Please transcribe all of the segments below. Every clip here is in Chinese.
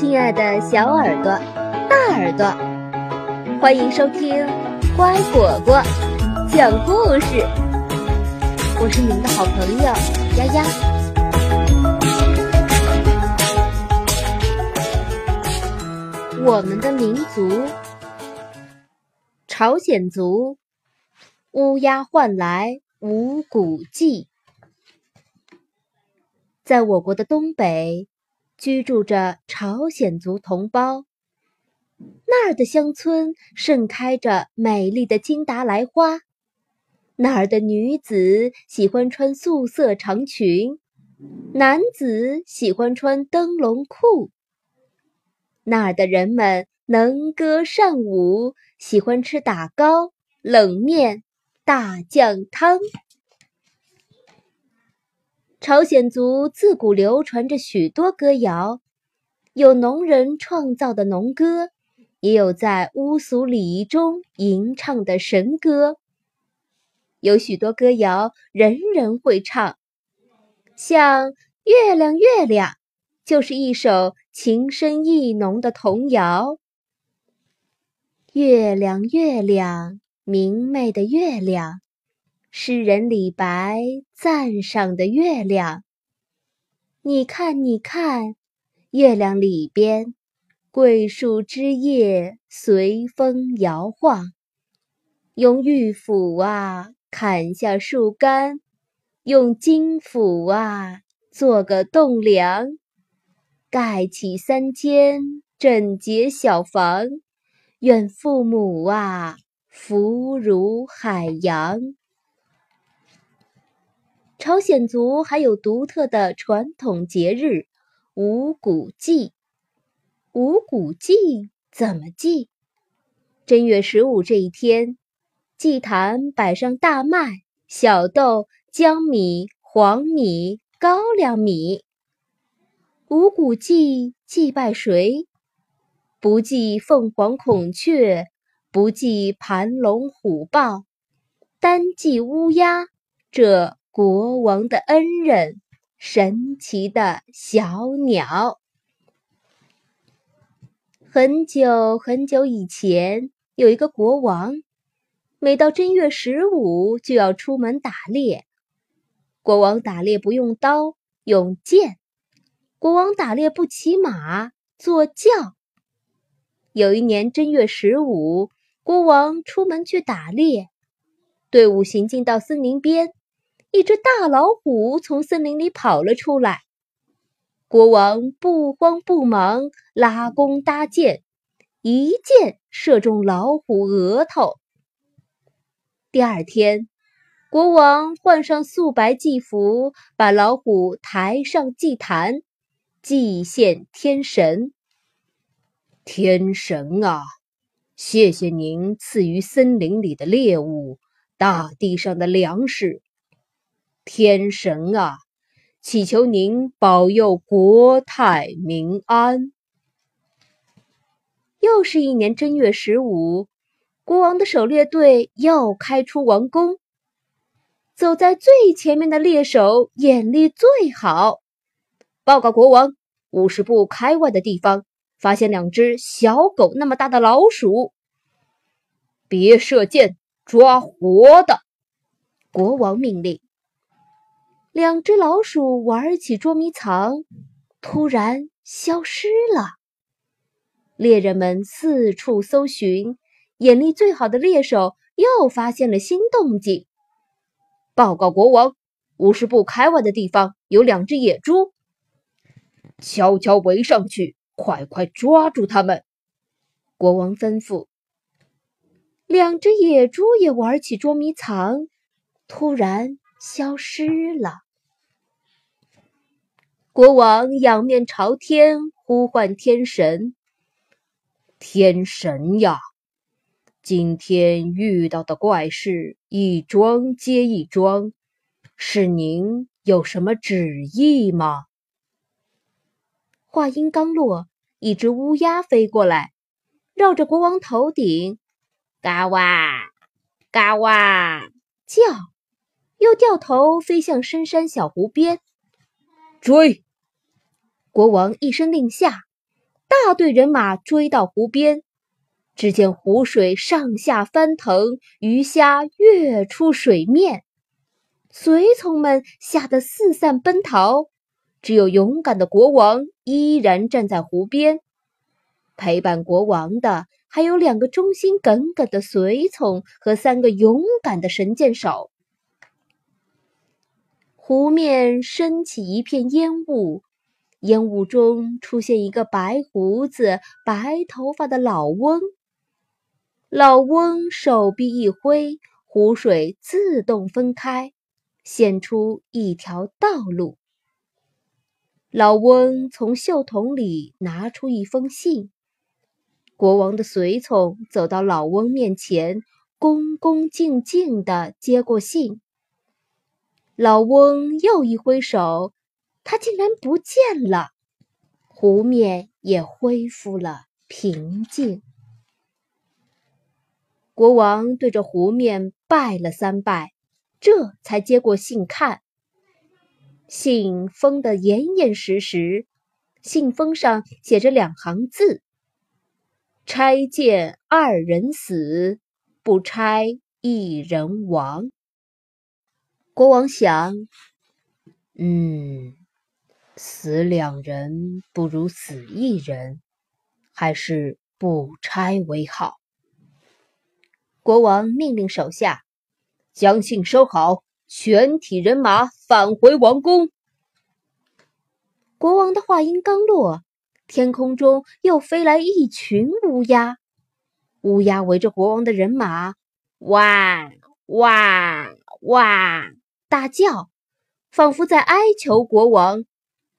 亲爱的小耳朵、大耳朵，欢迎收听乖果果讲故事。我是你们的好朋友丫丫。我们的民族——朝鲜族，乌鸦唤来五谷祭。在我国的东北。居住着朝鲜族同胞，那儿的乡村盛开着美丽的金达莱花，那儿的女子喜欢穿素色长裙，男子喜欢穿灯笼裤。那儿的人们能歌善舞，喜欢吃打糕、冷面、大酱汤。朝鲜族自古流传着许多歌谣，有农人创造的农歌，也有在巫俗礼仪中吟唱的神歌。有许多歌谣人人会唱，像《月亮月亮》就是一首情深意浓的童谣。月亮月亮，明媚的月亮。诗人李白赞赏的月亮，你看，你看，月亮里边，桂树枝叶随风摇晃。用玉斧啊砍下树干，用金斧啊做个栋梁，盖起三间整洁小房。愿父母啊福如海洋。朝鲜族还有独特的传统节日——五谷祭。五谷祭怎么祭？正月十五这一天，祭坛摆上大麦、小豆、江米、黄米、高粱米。五谷祭祭拜谁？不祭凤凰孔雀，不祭盘龙虎豹，单祭乌鸦。这。国王的恩人，神奇的小鸟。很久很久以前，有一个国王，每到正月十五就要出门打猎。国王打猎不用刀，用剑；国王打猎不骑马，坐轿。有一年正月十五，国王出门去打猎，队伍行进到森林边。一只大老虎从森林里跑了出来，国王不慌不忙，拉弓搭箭，一箭射中老虎额头。第二天，国王换上素白祭服，把老虎抬上祭坛，祭献天神。天神啊，谢谢您赐予森林里的猎物，大地上的粮食。天神啊，祈求您保佑国泰民安。又是一年正月十五，国王的狩猎队又开出王宫。走在最前面的猎手眼力最好。报告国王，五十步开外的地方发现两只小狗那么大的老鼠。别射箭，抓活的！国王命令。两只老鼠玩起捉迷藏，突然消失了。猎人们四处搜寻，眼力最好的猎手又发现了新动静。报告国王，五十步开外的地方有两只野猪，悄悄围上去，快快抓住他们！国王吩咐。两只野猪也玩起捉迷藏，突然。消失了。国王仰面朝天呼唤天神：“天神呀，今天遇到的怪事一桩接一桩，是您有什么旨意吗？”话音刚落，一只乌鸦飞过来，绕着国王头顶，嘎哇嘎哇叫。又掉头飞向深山小湖边，追！国王一声令下，大队人马追到湖边，只见湖水上下翻腾，鱼虾跃出水面，随从们吓得四散奔逃，只有勇敢的国王依然站在湖边。陪伴国王的还有两个忠心耿耿的随从和三个勇敢的神箭手。湖面升起一片烟雾，烟雾中出现一个白胡子、白头发的老翁。老翁手臂一挥，湖水自动分开，现出一条道路。老翁从袖筒里拿出一封信。国王的随从走到老翁面前，恭恭敬敬地接过信。老翁又一挥手，他竟然不见了，湖面也恢复了平静。国王对着湖面拜了三拜，这才接过信看。信封得严严实实，信封上写着两行字：“拆建二人死，不拆一人亡。”国王想：“嗯，死两人不如死一人，还是不拆为好。”国王命令手下将信收好，全体人马返回王宫。国王的话音刚落，天空中又飞来一群乌鸦，乌鸦围着国王的人马，哇哇哇！大叫，仿佛在哀求国王：“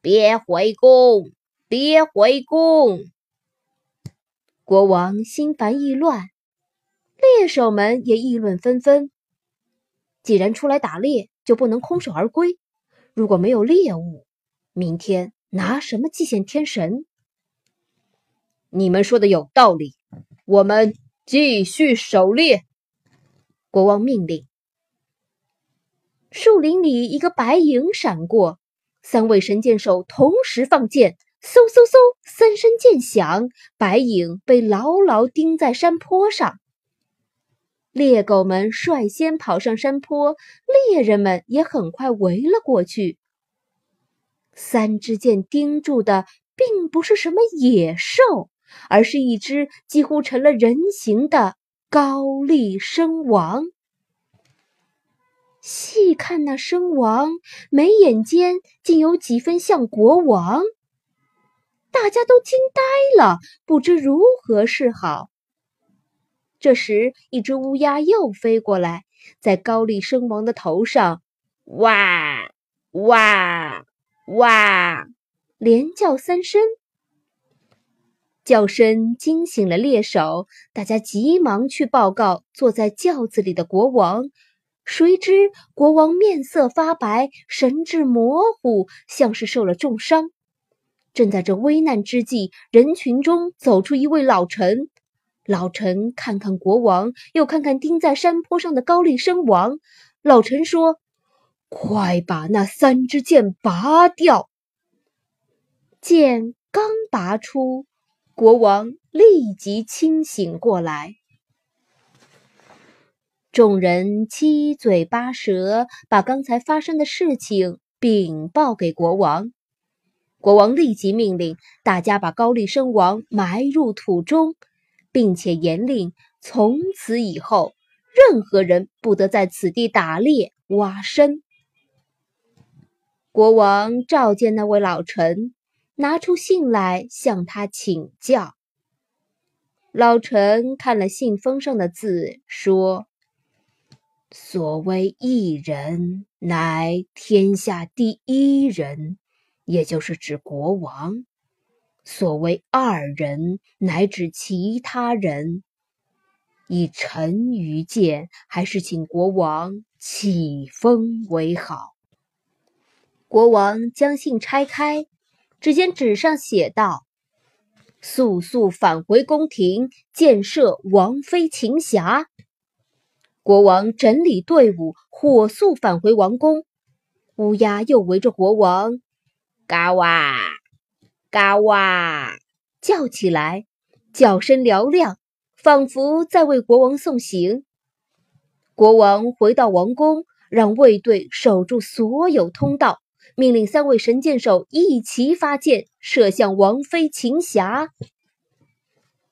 别回宫，别回宫！”国王心烦意乱，猎手们也议论纷纷。既然出来打猎，就不能空手而归。如果没有猎物，明天拿什么祭献天神？你们说的有道理，我们继续狩猎。国王命令。树林里，一个白影闪过，三位神箭手同时放箭，嗖嗖嗖，三声箭响，白影被牢牢钉在山坡上。猎狗们率先跑上山坡，猎人们也很快围了过去。三支箭钉住的并不是什么野兽，而是一只几乎成了人形的高丽参王。细看那身王，眉眼间竟有几分像国王。大家都惊呆了，不知如何是好。这时，一只乌鸦又飞过来，在高丽参王的头上，哇哇哇，连叫三声。叫声惊醒了猎手，大家急忙去报告坐在轿子里的国王。谁知国王面色发白，神志模糊，像是受了重伤。正在这危难之际，人群中走出一位老臣。老臣看看国王，又看看钉在山坡上的高丽参王。老臣说：“快把那三支箭拔掉！”箭刚拔出，国王立即清醒过来。众人七嘴八舌，把刚才发生的事情禀报给国王。国王立即命令大家把高丽参王埋入土中，并且严令从此以后，任何人不得在此地打猎挖参。国王召见那位老臣，拿出信来向他请教。老臣看了信封上的字，说。所谓一人，乃天下第一人，也就是指国王；所谓二人，乃指其他人。以臣愚见，还是请国王启封为好。国王将信拆开，只见纸上写道：“速速返回宫廷，建设王妃琴匣。”国王整理队伍，火速返回王宫。乌鸦又围着国王，嘎哇，嘎哇，叫起来，叫声嘹亮，仿佛在为国王送行。国王回到王宫，让卫队守住所有通道，命令三位神箭手一齐发箭，射向王妃秦霞。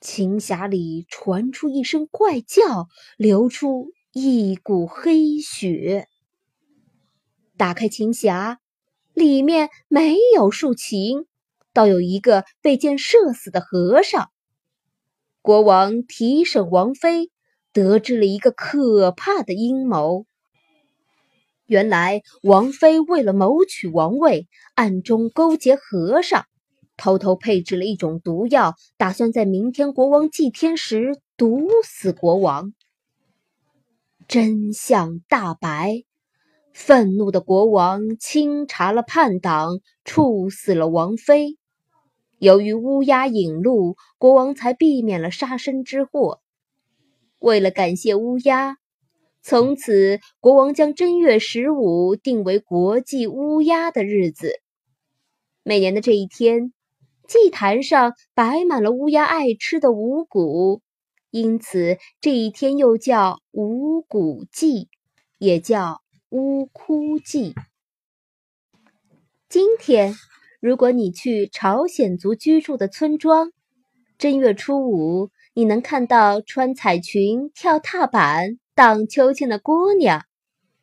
琴匣里传出一声怪叫，流出一股黑血。打开琴匣，里面没有竖琴，倒有一个被箭射死的和尚。国王提审王妃。得知了一个可怕的阴谋。原来王妃为了谋取王位，暗中勾结和尚，偷偷配置了一种毒药，打算在明天国王祭天时毒死国王。真相大白，愤怒的国王清查了叛党，处死了王妃。由于乌鸦引路，国王才避免了杀身之祸。为了感谢乌鸦，从此国王将正月十五定为国际乌鸦的日子。每年的这一天，祭坛上摆满了乌鸦爱吃的五谷，因此这一天又叫五谷祭，也叫乌枯祭。今天，如果你去朝鲜族居住的村庄，正月初五。你能看到穿彩裙、跳踏板、荡秋千的姑娘，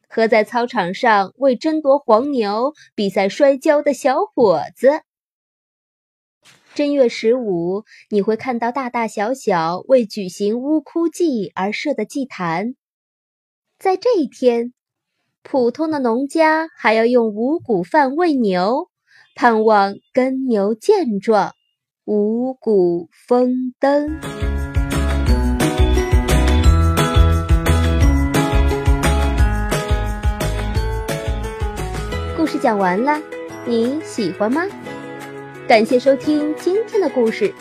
和在操场上为争夺黄牛比赛摔跤的小伙子。正月十五，你会看到大大小小为举行乌枯祭而设的祭坛。在这一天，普通的农家还要用五谷饭喂牛，盼望耕牛健壮，五谷丰登。故事讲完了，你喜欢吗？感谢收听今天的故事，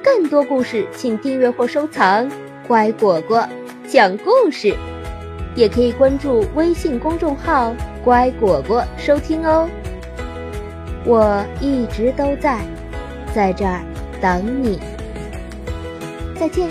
更多故事请订阅或收藏。乖果果讲故事，也可以关注微信公众号“乖果果”收听哦。我一直都在，在这儿等你。再见。